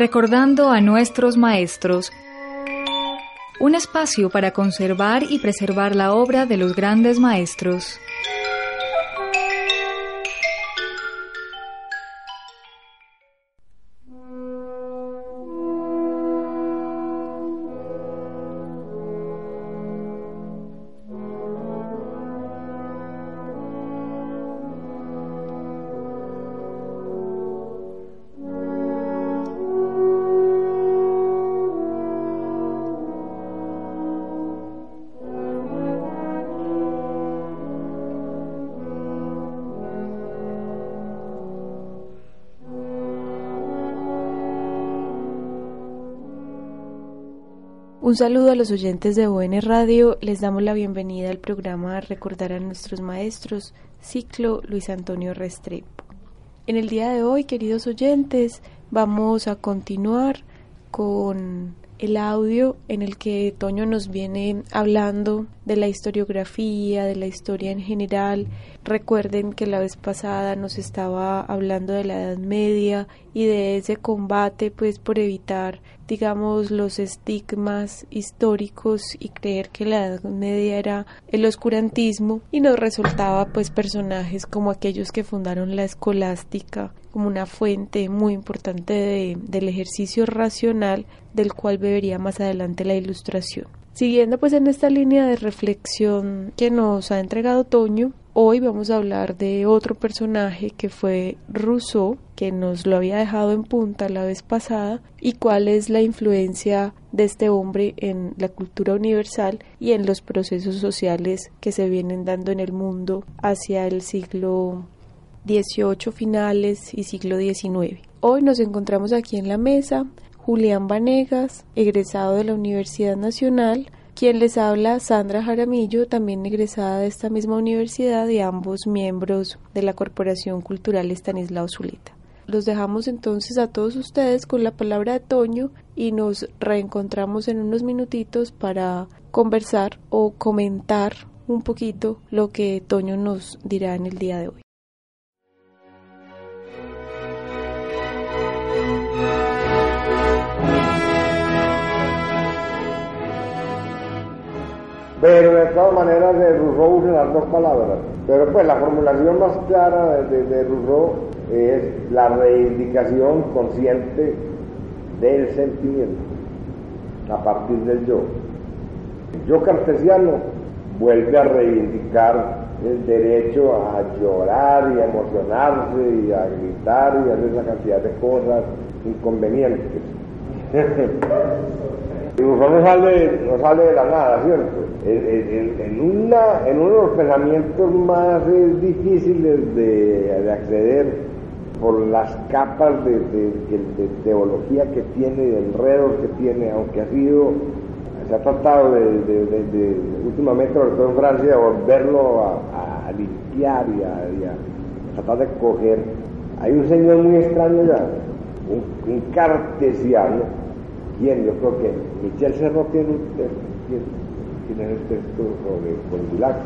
Recordando a nuestros maestros. Un espacio para conservar y preservar la obra de los grandes maestros. Un saludo a los oyentes de UN Radio. Les damos la bienvenida al programa Recordar a nuestros maestros, ciclo Luis Antonio Restrepo. En el día de hoy, queridos oyentes, vamos a continuar con el audio en el que Toño nos viene hablando de la historiografía, de la historia en general. Recuerden que la vez pasada nos estaba hablando de la Edad Media y de ese combate pues por evitar digamos los estigmas históricos y creer que la Edad Media era el oscurantismo y nos resultaba pues personajes como aquellos que fundaron la escolástica como una fuente muy importante del ejercicio racional del cual bebería más adelante la ilustración. Siguiendo pues en esta línea de reflexión que nos ha entregado Toño, hoy vamos a hablar de otro personaje que fue Rousseau, que nos lo había dejado en punta la vez pasada, y cuál es la influencia de este hombre en la cultura universal y en los procesos sociales que se vienen dando en el mundo hacia el siglo XVIII finales y siglo XIX. Hoy nos encontramos aquí en la mesa Julián Vanegas, egresado de la Universidad Nacional, quien les habla Sandra Jaramillo, también egresada de esta misma universidad y ambos miembros de la Corporación Cultural Estanislao Zuleta. Los dejamos entonces a todos ustedes con la palabra de Toño y nos reencontramos en unos minutitos para conversar o comentar un poquito lo que Toño nos dirá en el día de hoy. Pero de todas maneras de Rousseau usa las dos palabras. Pero pues la formulación más clara de, de, Rousseau es la reivindicación consciente del sentimiento a partir del yo. El yo cartesiano vuelve a reivindicar el derecho a llorar y a emocionarse y a gritar y a hacer esa cantidad de cosas inconvenientes. No sale, no sale de la nada, ¿cierto? En, una, en uno de los pensamientos más eh, difíciles de, acceder por las capas de, teología que tiene, de enredos que tiene, aunque ha sido, se ha tratado de, últimamente, sobre todo en Francia, de volverlo a, limpiar y a, tratar de coger. Hay un señor muy extraño ya, un cartesiano, quien yo creo que Michel Cerro tiene tiene, el texto sobre Condillac.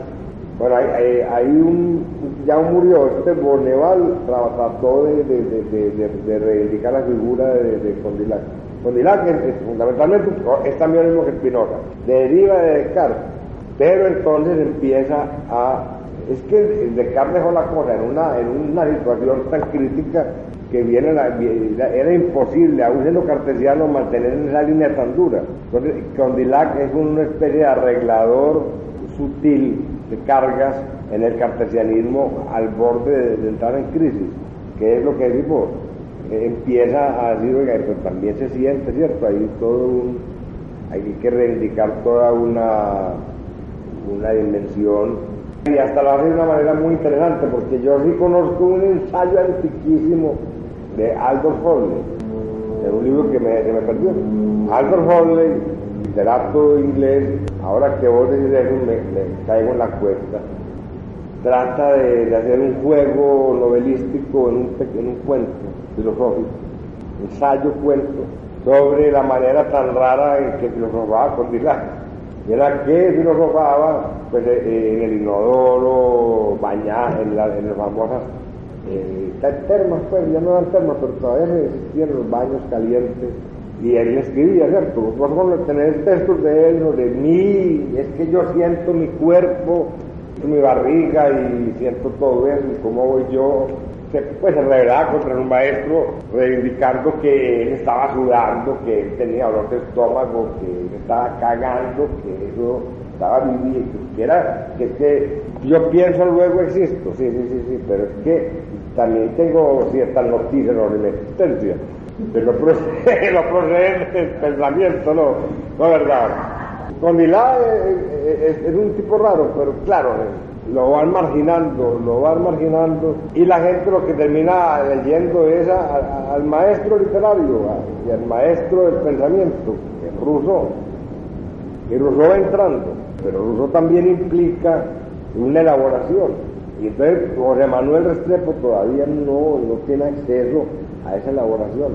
Bueno, hay, un, ya murió, este Borneval trató de, de, de, reivindicar la figura de. Condillac es, fundamentalmente es también lo mismo que Spinoza, deriva de Descartes, pero entonces empieza a es que Descartes dejó la cosa en una, en una situación tan crítica que viene era imposible, aún siendo cartesiano, mantener esa línea tan dura. Entonces, Condillac es una especie de arreglador sutil de cargas en el cartesianismo al borde de, entrar en crisis, que es lo que decimos, empieza a decir, pero también se siente, ¿cierto? Hay todo un, hay que reivindicar toda una, una dimensión y hasta lo hace de una manera muy interesante, porque yo sí conozco un ensayo antiquísimo de Aldous Huxley, de un libro que me, me perdió. Aldous Huxley, literato inglés, ahora que vos decís eso me, me caigo en la cuesta, trata de, hacer un juego novelístico en un, en un cuento filosófico, ensayo cuento, sobre la manera tan rara en que filosofaba con Dylan. Era que filosofaba pues, eh, en el inodoro, bañar, en, la, en las famosas eh, termas, pues, ya no eran termas, pero todavía existían los baños calientes. Y él escribía, ¿cierto? Por ejemplo, tener textos de él o de mí, es que yo siento mi cuerpo, mi barriga y siento todo eso, y cómo voy yo pues se rebelaba contra un maestro reivindicando que él estaba sudando, que él tenía dolor de estómago, que él estaba cagando, que eso estaba viviendo, que era que, que yo pienso luego existo, sí, sí, sí, sí, pero es que también tengo ciertas noticias sobre la existencia, pero no procede, del pensamiento, no, no es verdad. Con Milá es, un tipo raro, pero claro, lo van marginando, lo van marginando, y la gente lo que termina leyendo es al maestro literario y al maestro del pensamiento, es Rousseau. Y Rousseau entrando, pero Rousseau también implica una elaboración. Y entonces José Manuel Restrepo todavía no, no tiene acceso a esa elaboración.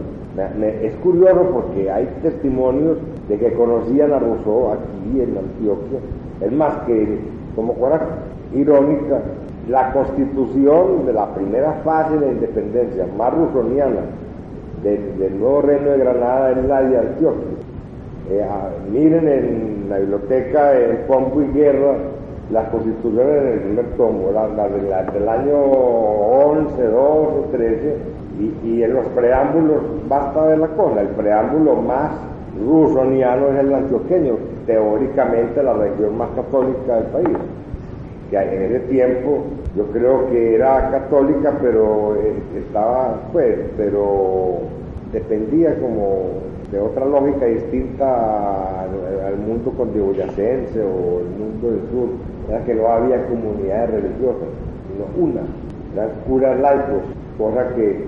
es curioso porque hay testimonios de que conocían a Rousseau aquí en Antioquia. Es más que, como fuera irónica, la constitución de la primera fase de independencia más rusoniana del, nuevo reino de Granada es la de Antioquia. Eh, ah, miren en la biblioteca en Pompo y Guerra las constituciones en el primer tomo, las del año 11, 12, 13, y, y, en los preámbulos basta ver la cosa. El preámbulo más rusoniano es el antioqueño, teóricamente la región más católica del país que en ese tiempo yo creo que era católica, pero eh, estaba, pues, pero dependía como de otra lógica distinta al, mundo condiboyacense o el mundo del sur, era que no había comunidades religiosas, sino una, eran curas laicos, cosa que,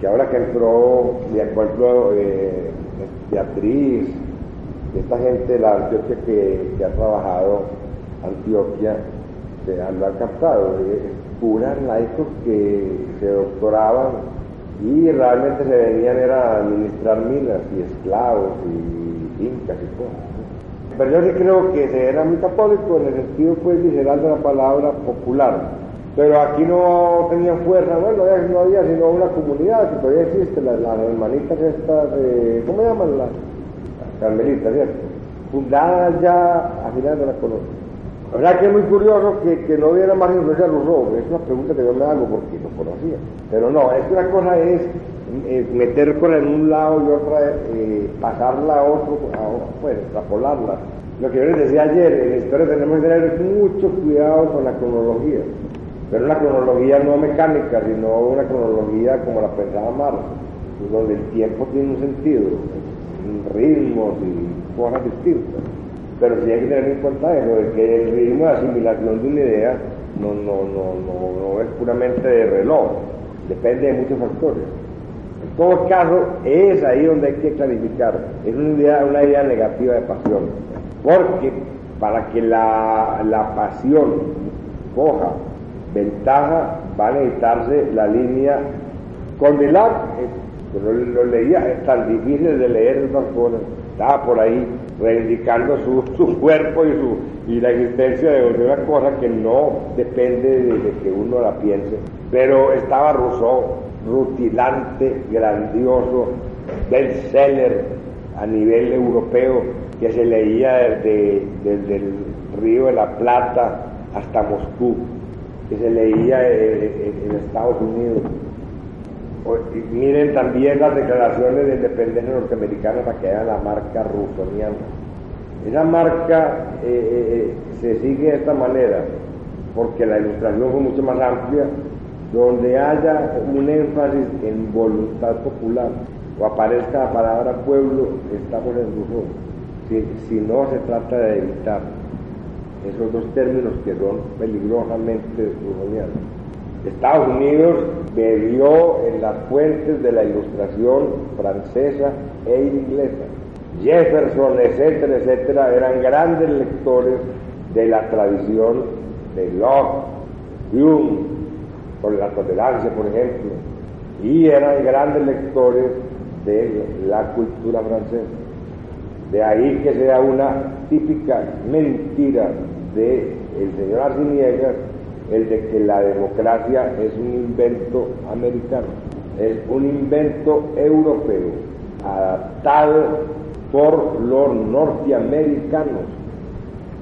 que ahora que entró, de acuerdo, eh, Beatriz, esta gente de la Antioquia que, que ha trabajado Antioquia, se lo han captado, puras laicos que se doctoraban y realmente se venían era a administrar minas y esclavos y incas y cosas. Pero yo sí creo que se era muy católico en el sentido pues visceral de la palabra popular. Pero aquí no tenían fuerza, bueno, no había sino una comunidad que todavía existe, las, hermanitas estas, de, ¿cómo llaman? Las, carmelitas, ¿cierto? Fundadas ya a finales de la colonia. La verdad que es muy curioso que, que no hubiera más influencia de Rousseau. Es una pregunta que yo me hago porque lo conocía. Pero no, es que una cosa es eh, meter con en un lado y otra eh, pasarla a otro, pues extrapolarla. Lo que yo les decía ayer, en la historia tenemos que tener mucho cuidado con la cronología. Pero una cronología no mecánica, sino una cronología como la pensaba Marx, donde el tiempo tiene un sentido, ritmos y cosas distintas. Pero sí hay que tener en cuenta de que el ritmo de asimilación de una idea no, no, no, no, es puramente de reloj, depende de muchos factores. En todo caso, es ahí donde hay que clarificar, es una idea, una idea negativa de pasión, porque para que la, la pasión coja ventaja va a necesitarse la línea con Delac, eh, lo, lo, leía, es tan difícil de leer esas cosas, estaba por ahí reivindicando su, su cuerpo y, su, y la existencia de una cosa que no depende de, que uno la piense. Pero estaba Rousseau, rutilante, grandioso, bestseller a nivel europeo, que se leía desde, desde el Río de la Plata hasta Moscú, que se leía en, Estados Unidos. Miren también las declaraciones de independencia norteamericana para que vean la marca rusoniana. Esa marca eh, eh, eh, se sigue de esta manera, porque la ilustración fue mucho más amplia, donde haya un énfasis en voluntad popular o aparezca la palabra pueblo, estamos en Rousseau. Si, si no se trata de evitar esos dos términos que son peligrosamente rusonianos. Estados Unidos bebió en las fuentes de la ilustración francesa e inglesa Jefferson, etcétera, etcétera, eran grandes lectores de la tradición de Locke, Hume, por la tolerancia, por ejemplo, y eran grandes lectores de la cultura francesa. De ahí que sea una típica mentira del el señor Arciniegas el de que la democracia es un invento americano, es un invento europeo, adaptado por los norteamericanos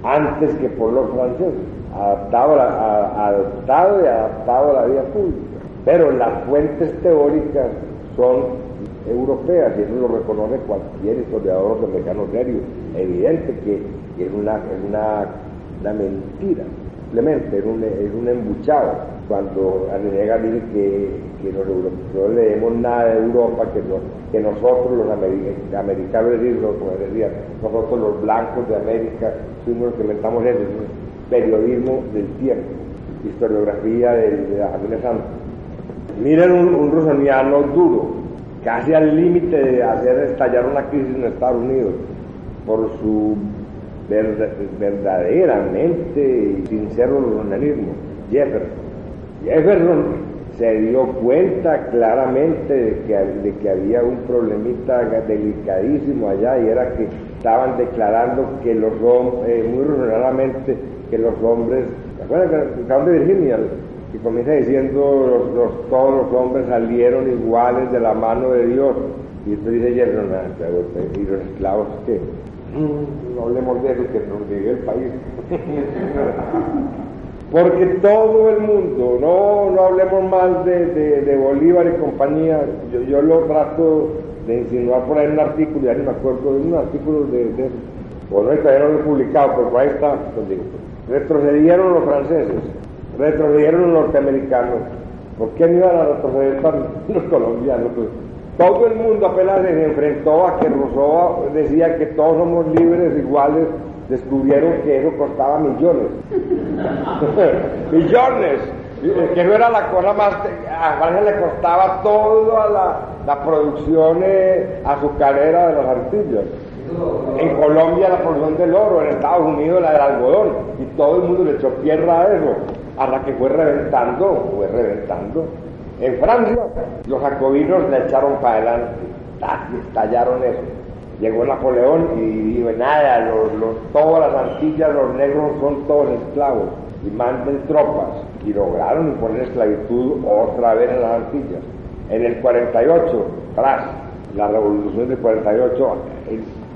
antes que por los franceses, adaptado, a, adaptado y adaptado a la vida pública. Pero las fuentes teóricas son europeas y eso lo reconoce cualquier historiador norteamericano serio. Evidente que, es, una, es una, una mentira simplemente es un, es un embuchado. Cuando Arriaga dice que, que los no leemos nada de Europa, que, que nosotros los americanos, nosotros los blancos de América, fuimos los que inventamos eso, periodismo del tiempo, historiografía de, de la familia Santa. Miren un, un rusoniano duro, casi al límite de hacer estallar una crisis en Estados Unidos por su verdaderamente sincero nacionalismo, Jefferson. Jefferson se dio cuenta claramente de que, que había un problemita delicadísimo allá y era que estaban declarando que los hombres, eh, muy raramente, que los hombres, ¿recuerdan que de Virginia? Y comienza diciendo los, todos los hombres salieron iguales de la mano de Dios. Y esto dice Jefferson, ah, y los esclavos que Mm, no hablemos de eso, que nos llegue el país. Porque todo el mundo, no, no hablemos más de, Bolívar y compañía, yo, yo, lo trato de insinuar por ahí en un artículo, ya ni me acuerdo, de un artículo de, de eso, o no, todavía no lo he publicado, pero ahí está, retrocedieron los franceses, retrocedieron los norteamericanos, ¿por qué no iban a retroceder los colombianos? Todo el mundo apenas se enfrentó a que Rousseau decía que todos somos libres, iguales, descubrieron que eso costaba millones. millones. Que no era la cosa más. A Francia le costaba toda la, la producción eh, azucarera de las artillas. En Colombia la producción del oro, en Estados Unidos la del algodón, y todo el mundo le echó tierra a eso, hasta que fue reventando, fue reventando. En Francia, los jacobinos le echaron para adelante, estallaron eso. Llegó Napoleón y dijo, nada, los, todas las Antillas, los negros son todos esclavos y manden tropas. Y lograron imponer esclavitud otra vez en las Antillas. En el 48, tras la revolución del 48,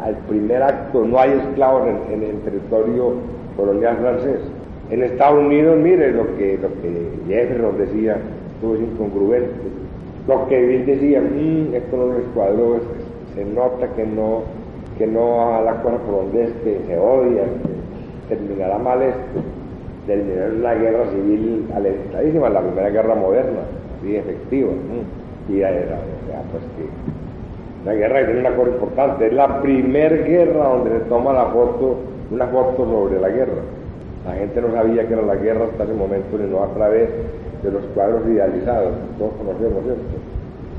al primer acto no hay esclavos en, el territorio colonial francés. En Estados Unidos, mire lo que, lo que Jefferson decía, todo incongruente. Lo que Bill decía, mmm, esto no es cuadro, se nota que no, que no a la cosa por donde es, que se odia, que terminará mal esto. Terminará la guerra civil alentadísima, la primera guerra moderna, y efectiva. Y ya era, pues que la guerra que tiene una cosa importante, es la primera guerra donde se toma la foto, una foto sobre la guerra. La gente no sabía que era la guerra hasta ese momento, sino a través de los cuadros idealizados, todos conocemos esto.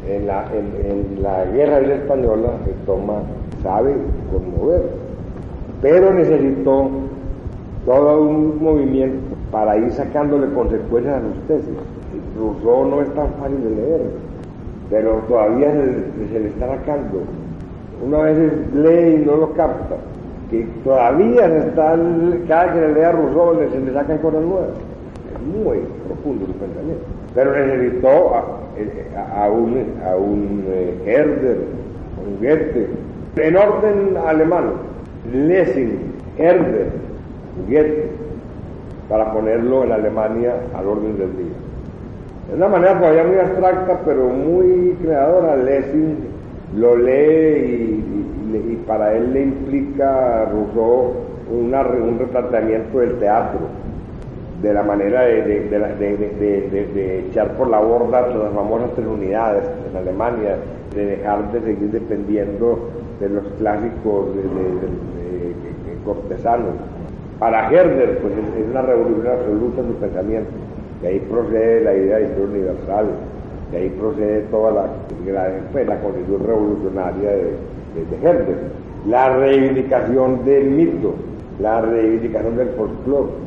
En la, en, la guerra española se toma, sabe conmover, pero necesitó todo un movimiento para ir sacándole consecuencias a sus tesis. Rousseau no es tan fácil de leer, pero todavía se, le está sacando. Una vez lee y no lo capta, que todavía se cada que le lea a Rousseau se le sacan cosas nuevas muy profundo su pensamiento. Pero necesitó a, a, un, a un eh, Herder, un Goethe, en orden alemán, Lessing, Herder, Goethe, para ponerlo en Alemania al orden del día. De una manera todavía muy abstracta, pero muy creadora, Lessing lo lee y, para él le implica Rousseau un replanteamiento del teatro de la manera de, echar por la borda las famosas tres unidades en Alemania, de dejar de seguir dependiendo de los clásicos cortesanos. Para Herder, pues es una revolución absoluta en su pensamiento. De ahí procede la idea de historia universal, de ahí procede toda la, la, pues, la constitución revolucionaria de, de, Herder. La reivindicación del mito, la reivindicación del folclore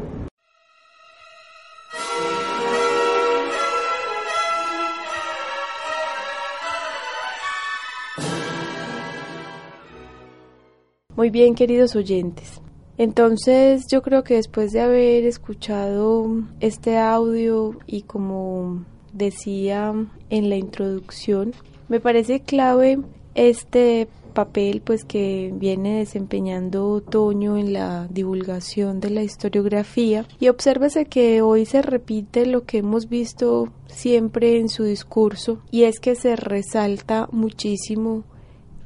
Muy bien, queridos oyentes. Entonces yo creo que después de haber escuchado este audio y como decía en la introducción, me parece clave este papel pues que viene desempeñando Otoño en la divulgación de la historiografía y obsérvese que hoy se repite lo que hemos visto siempre en su discurso y es que se resalta muchísimo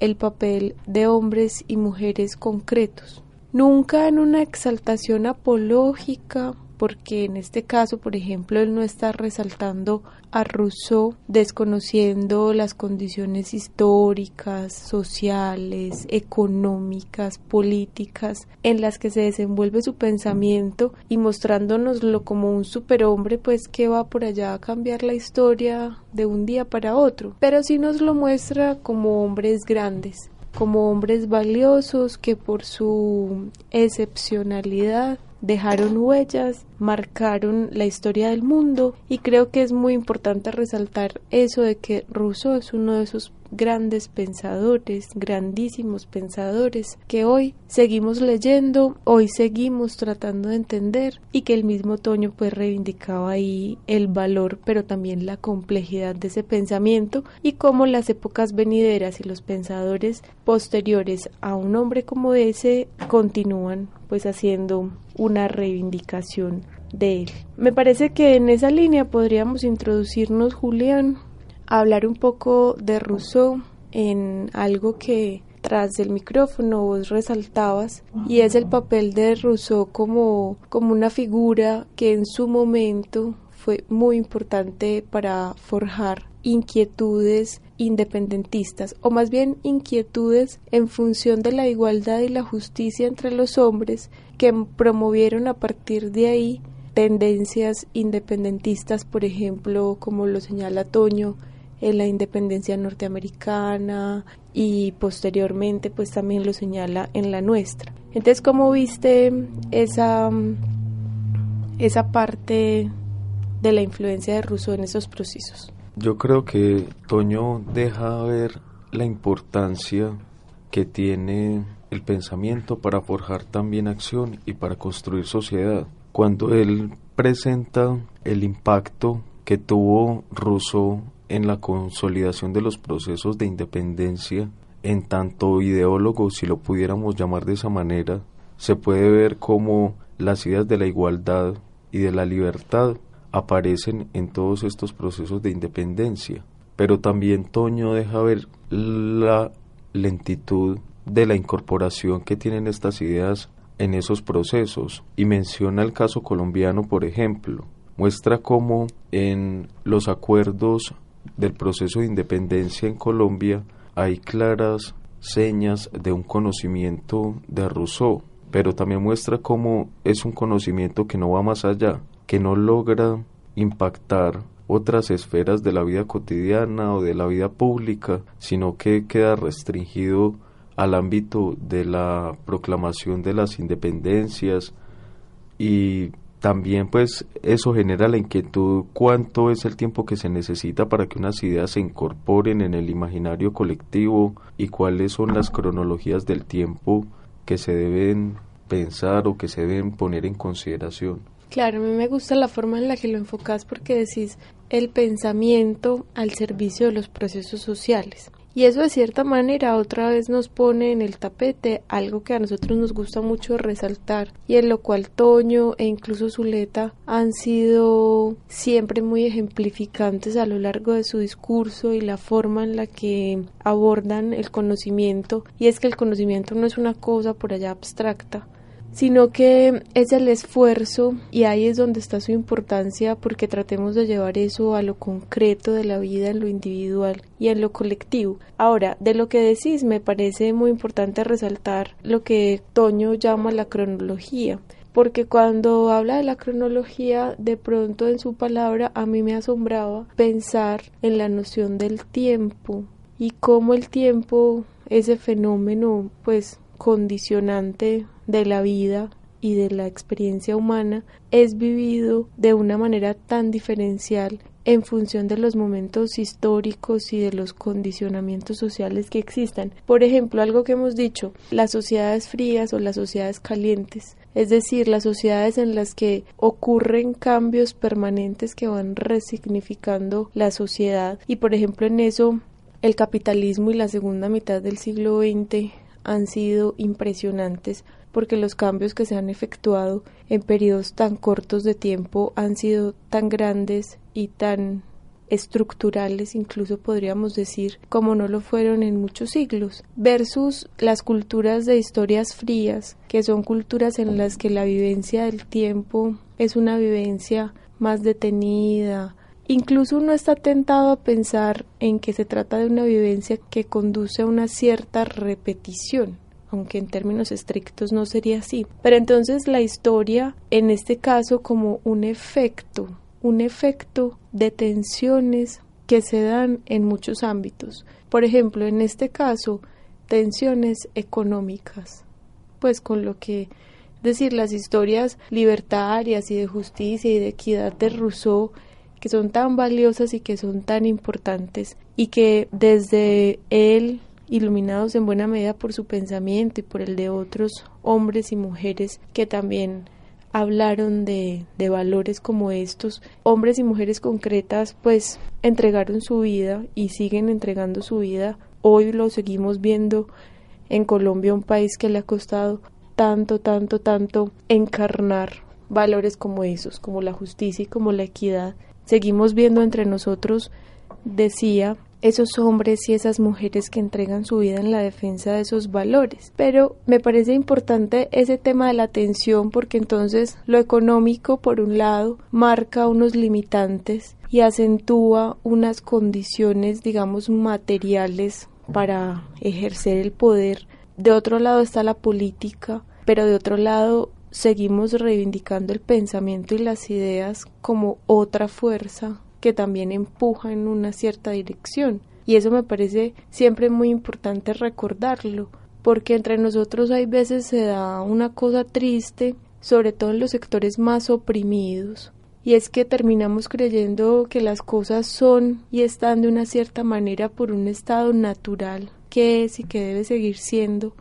el papel de hombres y mujeres concretos. Nunca en una exaltación apológica porque en este caso, por ejemplo, él no está resaltando a Rousseau desconociendo las condiciones históricas, sociales, económicas, políticas en las que se desenvuelve su pensamiento y mostrándonoslo como un superhombre pues que va por allá a cambiar la historia de un día para otro, pero sí nos lo muestra como hombres grandes, como hombres valiosos que por su excepcionalidad dejaron huellas, marcaron la historia del mundo y creo que es muy importante resaltar eso de que Rousseau es uno de esos grandes pensadores, grandísimos pensadores que hoy seguimos leyendo, hoy seguimos tratando de entender y que el mismo Toño pues reivindicaba ahí el valor pero también la complejidad de ese pensamiento y cómo las épocas venideras y los pensadores posteriores a un hombre como ese continúan pues haciendo una reivindicación de él. Me parece que en esa línea podríamos introducirnos, Julián, a hablar un poco de Rousseau en algo que tras del micrófono vos resaltabas y es el papel de Rousseau como, como una figura que en su momento fue muy importante para forjar inquietudes independentistas, o más bien inquietudes en función de la igualdad y la justicia entre los hombres que promovieron a partir de ahí tendencias independentistas, por ejemplo, como lo señala Toño, en la independencia norteamericana y posteriormente pues también lo señala en la nuestra. Entonces, ¿cómo viste esa, esa parte de la influencia de Rousseau en esos procesos? Yo creo que Toño deja ver la importancia que tiene el pensamiento para forjar también acción y para construir sociedad. Cuando él presenta el impacto que tuvo Rousseau en la consolidación de los procesos de independencia, en tanto ideólogo, si lo pudiéramos llamar de esa manera, se puede ver cómo las ideas de la igualdad y de la libertad aparecen en todos estos procesos de independencia. Pero también Toño deja ver la lentitud de la incorporación que tienen estas ideas en esos procesos y menciona el caso colombiano, por ejemplo. Muestra cómo en los acuerdos del proceso de independencia en Colombia hay claras señas de un conocimiento de Rousseau, pero también muestra cómo es un conocimiento que no va más allá, que no logra impactar otras esferas de la vida cotidiana o de la vida pública, sino que queda restringido al ámbito de la proclamación de las independencias y también pues eso genera la inquietud cuánto es el tiempo que se necesita para que unas ideas se incorporen en el imaginario colectivo y cuáles son las cronologías del tiempo que se deben pensar o que se deben poner en consideración. Claro, a mí me gusta la forma en la que lo enfocas porque decís el pensamiento al servicio de los procesos sociales. Y eso de cierta manera otra vez nos pone en el tapete algo que a nosotros nos gusta mucho resaltar y en lo cual Toño e incluso Zuleta han sido siempre muy ejemplificantes a lo largo de su discurso y la forma en la que abordan el conocimiento y es que el conocimiento no es una cosa por allá abstracta sino que es el esfuerzo y ahí es donde está su importancia porque tratemos de llevar eso a lo concreto de la vida en lo individual y en lo colectivo. Ahora, de lo que decís me parece muy importante resaltar lo que Toño llama la cronología porque cuando habla de la cronología, de pronto en su palabra a mí me asombraba pensar en la noción del tiempo y cómo el tiempo, ese fenómeno, pues condicionante de la vida y de la experiencia humana es vivido de una manera tan diferencial en función de los momentos históricos y de los condicionamientos sociales que existan. Por ejemplo, algo que hemos dicho, las sociedades frías o las sociedades calientes, es decir, las sociedades en las que ocurren cambios permanentes que van resignificando la sociedad y por ejemplo en eso el capitalismo y la segunda mitad del siglo XX han sido impresionantes porque los cambios que se han efectuado en periodos tan cortos de tiempo han sido tan grandes y tan estructurales, incluso podríamos decir, como no lo fueron en muchos siglos, versus las culturas de historias frías, que son culturas en las que la vivencia del tiempo es una vivencia más detenida, Incluso uno está tentado a pensar en que se trata de una vivencia que conduce a una cierta repetición, aunque en términos estrictos no sería así. Pero entonces la historia, en este caso, como un efecto, un efecto de tensiones que se dan en muchos ámbitos. Por ejemplo, en este caso, tensiones económicas, pues con lo que decir las historias libertarias y de justicia y de equidad de Rousseau que son tan valiosas y que son tan importantes y que desde él iluminados en buena medida por su pensamiento y por el de otros hombres y mujeres que también hablaron de, de, valores como estos, hombres y mujeres concretas pues entregaron su vida y siguen entregando su vida. Hoy lo seguimos viendo en Colombia, un país que le ha costado tanto, tanto, tanto encarnar valores como esos, como la justicia y como la equidad seguimos viendo entre nosotros, decía, esos hombres y esas mujeres que entregan su vida en la defensa de esos valores. Pero me parece importante ese tema de la atención porque entonces lo económico, por un lado, marca unos limitantes y acentúa unas condiciones, digamos, materiales para ejercer el poder. De otro lado está la política, pero de otro lado seguimos reivindicando el pensamiento y las ideas como otra fuerza que también empuja en una cierta dirección. Y eso me parece siempre muy importante recordarlo, porque entre nosotros hay veces se da una cosa triste, sobre todo en los sectores más oprimidos, y es que terminamos creyendo que las cosas son y están de una cierta manera por un estado natural que es y que debe seguir siendo,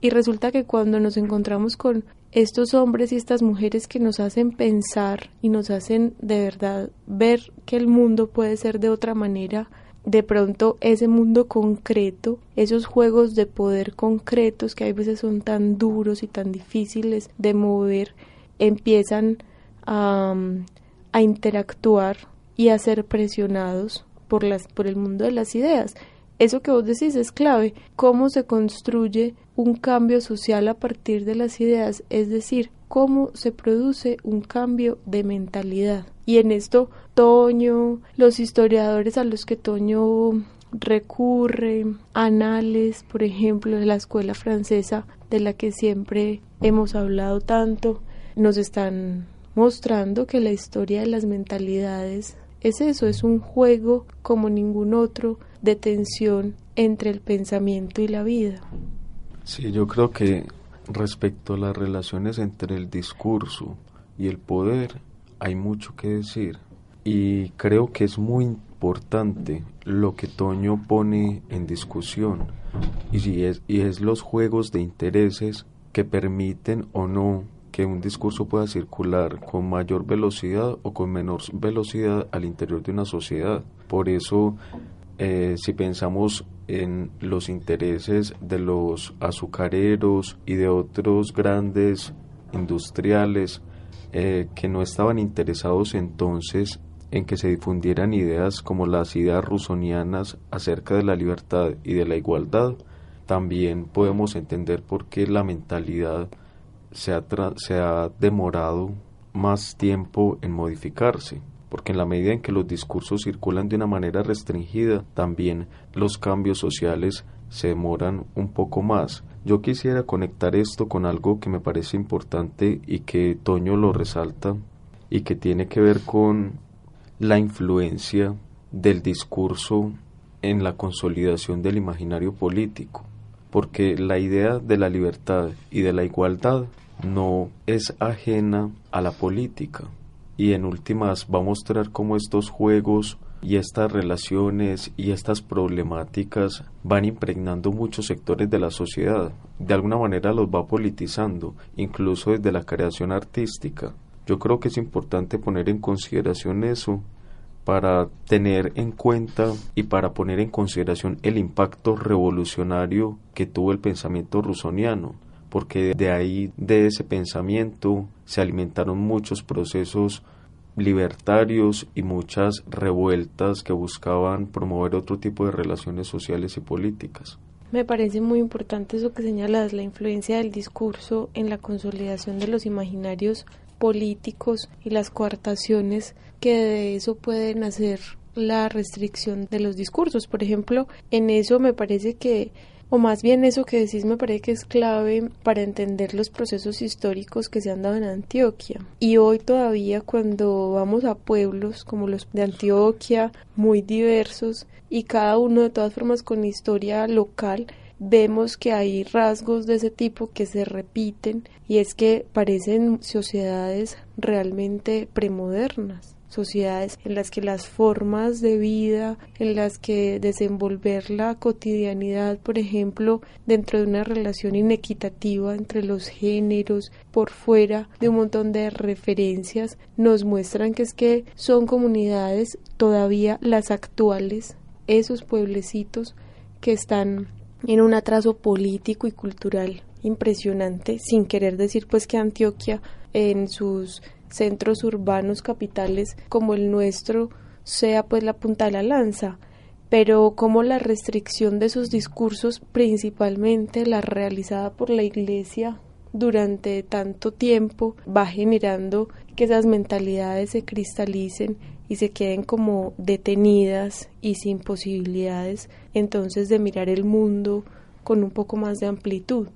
y resulta que cuando nos encontramos con estos hombres y estas mujeres que nos hacen pensar y nos hacen de verdad ver que el mundo puede ser de otra manera, de pronto ese mundo concreto, esos juegos de poder concretos que a veces son tan duros y tan difíciles de mover, empiezan a, interactuar y a ser presionados por, por el mundo de las ideas. Eso que vos decís es clave, cómo se construye un cambio social a partir de las ideas, es decir, cómo se produce un cambio de mentalidad. Y en esto Toño, los historiadores a los que Toño recurre, Anales, por ejemplo, de la escuela francesa, de la que siempre hemos hablado tanto, nos están mostrando que la historia de las mentalidades es eso, es un juego como ningún otro de tensión entre el pensamiento y la vida. Sí, yo creo que respecto a las relaciones entre el discurso y el poder hay mucho que decir y creo que es muy importante lo que Toño pone en discusión y, es, y es los juegos de intereses que permiten o no que un discurso pueda circular con mayor velocidad o con menor velocidad al interior de una sociedad. Por eso, eh, si pensamos en los intereses de los azucareros y de otros grandes industriales eh, que no estaban interesados entonces en que se difundieran ideas como las ideas rusonianas acerca de la libertad y de la igualdad, también podemos entender por qué la mentalidad se ha, se ha demorado más tiempo en modificarse, porque en la medida en que los discursos circulan de una manera restringida, también los cambios sociales se demoran un poco más. Yo quisiera conectar esto con algo que me parece importante y que Toño lo resalta y que tiene que ver con la influencia del discurso en la consolidación del imaginario político, porque la idea de la libertad y de la igualdad no es ajena a la política. Y en últimas va a mostrar cómo estos juegos y estas relaciones y estas problemáticas van impregnando muchos sectores de la sociedad. De alguna manera los va politizando, incluso desde la creación artística. Yo creo que es importante poner en consideración eso para tener en cuenta y para poner en consideración el impacto revolucionario que tuvo el pensamiento rusoniano, porque de ahí, de ese pensamiento, se alimentaron muchos procesos libertarios y muchas revueltas que buscaban promover otro tipo de relaciones sociales y políticas. Me parece muy importante eso que señalas, la influencia del discurso en la consolidación de los imaginarios políticos y las coartaciones que de eso pueden hacer la restricción de los discursos. Por ejemplo, en eso me parece que o más bien eso que decís me parece que es clave para entender los procesos históricos que se han dado en Antioquia. Y hoy todavía cuando vamos a pueblos como los de Antioquia, muy diversos y cada uno de todas formas con historia local, vemos que hay rasgos de ese tipo que se repiten y es que parecen sociedades realmente premodernas sociedades en las que las formas de vida, en las que desenvolver la cotidianidad, por ejemplo, dentro de una relación inequitativa entre los géneros, por fuera de un montón de referencias, nos muestran que es que son comunidades todavía las actuales, esos pueblecitos que están en un atraso político y cultural impresionante, sin querer decir pues que Antioquia en sus centros urbanos capitales como el nuestro sea pues la punta de la lanza, pero como la restricción de sus discursos, principalmente la realizada por la Iglesia durante tanto tiempo, va generando que esas mentalidades se cristalicen y se queden como detenidas y sin posibilidades entonces de mirar el mundo con un poco más de amplitud.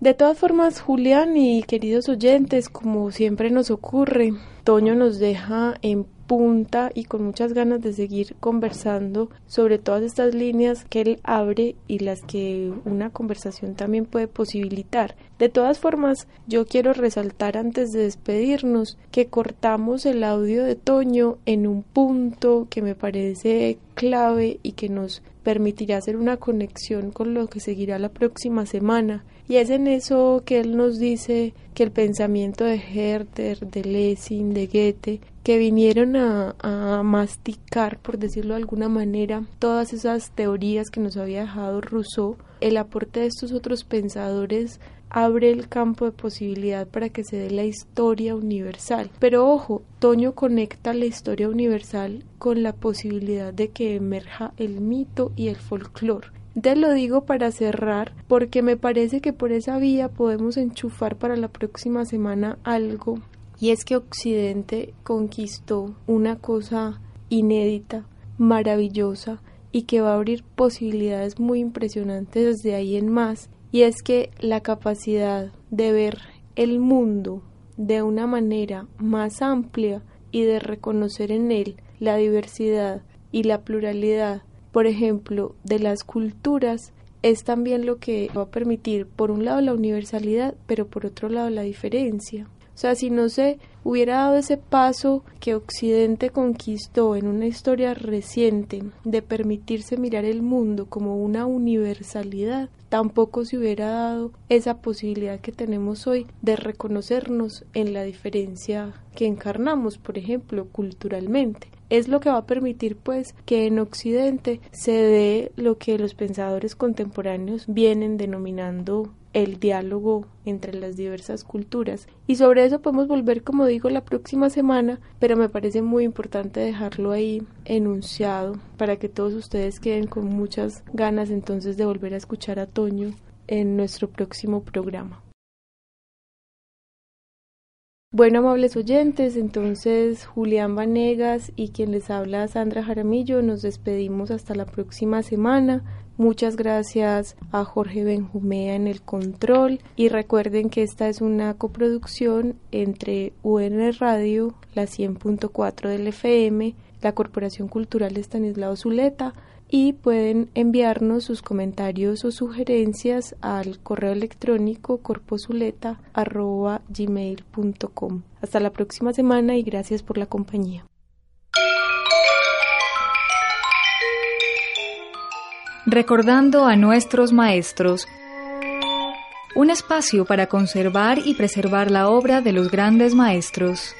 De todas formas, Julián y queridos oyentes, como siempre nos ocurre, Toño nos deja en punta y con muchas ganas de seguir conversando sobre todas estas líneas que él abre y las que una conversación también puede posibilitar. De todas formas, yo quiero resaltar antes de despedirnos que cortamos el audio de Toño en un punto que me parece clave y que nos permitirá hacer una conexión con lo que seguirá la próxima semana y es en eso que él nos dice que el pensamiento de Herder, de Lessing, de Goethe, que vinieron a, a, masticar, por decirlo de alguna manera, todas esas teorías que nos había dejado Rousseau, el aporte de estos otros pensadores abre el campo de posibilidad para que se dé la historia universal. Pero ojo, Toño conecta la historia universal con la posibilidad de que emerja el mito y el folclore. Te lo digo para cerrar porque me parece que por esa vía podemos enchufar para la próxima semana algo. Y es que Occidente conquistó una cosa inédita, maravillosa y que va a abrir posibilidades muy impresionantes desde ahí en más. Y es que la capacidad de ver el mundo de una manera más amplia y de reconocer en él la diversidad y la pluralidad por ejemplo, de las culturas, es también lo que va a permitir, por un lado, la universalidad, pero por otro lado, la diferencia. O sea, si no se hubiera dado ese paso que Occidente conquistó en una historia reciente de permitirse mirar el mundo como una universalidad, tampoco se hubiera dado esa posibilidad que tenemos hoy de reconocernos en la diferencia que encarnamos, por ejemplo, culturalmente es lo que va a permitir pues que en Occidente se dé lo que los pensadores contemporáneos vienen denominando el diálogo entre las diversas culturas. Y sobre eso podemos volver, como digo, la próxima semana, pero me parece muy importante dejarlo ahí enunciado para que todos ustedes queden con muchas ganas entonces de volver a escuchar a Toño en nuestro próximo programa. Bueno, amables oyentes, entonces Julián Vanegas y quien les habla Sandra Jaramillo, nos despedimos hasta la próxima semana. Muchas gracias a Jorge Benjumea en el control y recuerden que esta es una coproducción entre UN Radio, la 100.4 del FM, la Corporación Cultural Estanislao Zuleta, y pueden enviarnos sus comentarios o sugerencias al correo electrónico corposuleta.gmail.com. Hasta la próxima semana y gracias por la compañía. Recordando a nuestros maestros, un espacio para conservar y preservar la obra de los grandes maestros.